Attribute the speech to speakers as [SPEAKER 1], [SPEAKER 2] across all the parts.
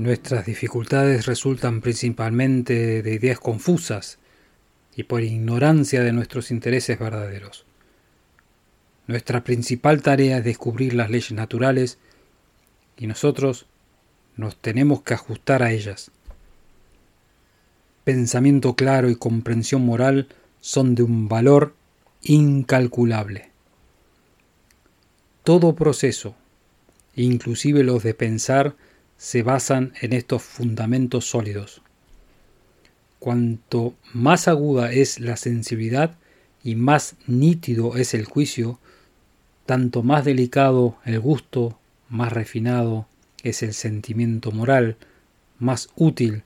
[SPEAKER 1] Nuestras dificultades resultan principalmente de ideas confusas y por ignorancia de nuestros intereses verdaderos. Nuestra principal tarea es descubrir las leyes naturales y nosotros nos tenemos que ajustar a ellas. Pensamiento claro y comprensión moral son de un valor incalculable. Todo proceso, inclusive los de pensar, se basan en estos fundamentos sólidos. Cuanto más aguda es la sensibilidad y más nítido es el juicio, tanto más delicado el gusto, más refinado es el sentimiento moral, más útil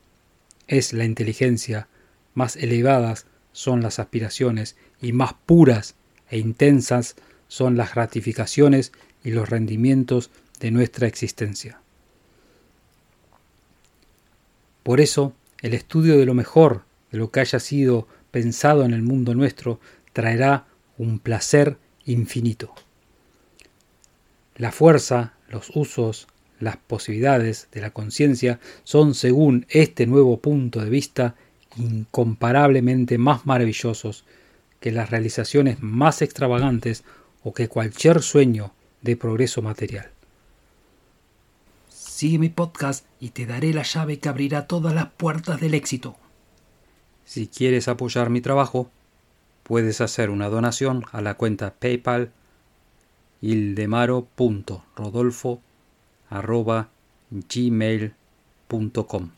[SPEAKER 1] es la inteligencia, más elevadas son las aspiraciones y más puras e intensas son las gratificaciones y los rendimientos de nuestra existencia. Por eso, el estudio de lo mejor, de lo que haya sido pensado en el mundo nuestro, traerá un placer infinito. La fuerza, los usos, las posibilidades de la conciencia son, según este nuevo punto de vista, incomparablemente más maravillosos que las realizaciones más extravagantes o que cualquier sueño de progreso material.
[SPEAKER 2] Sigue mi podcast y te daré la llave que abrirá todas las puertas del éxito.
[SPEAKER 1] Si quieres apoyar mi trabajo, puedes hacer una donación a la cuenta PayPal ildemaro.rodolfo.gmail.com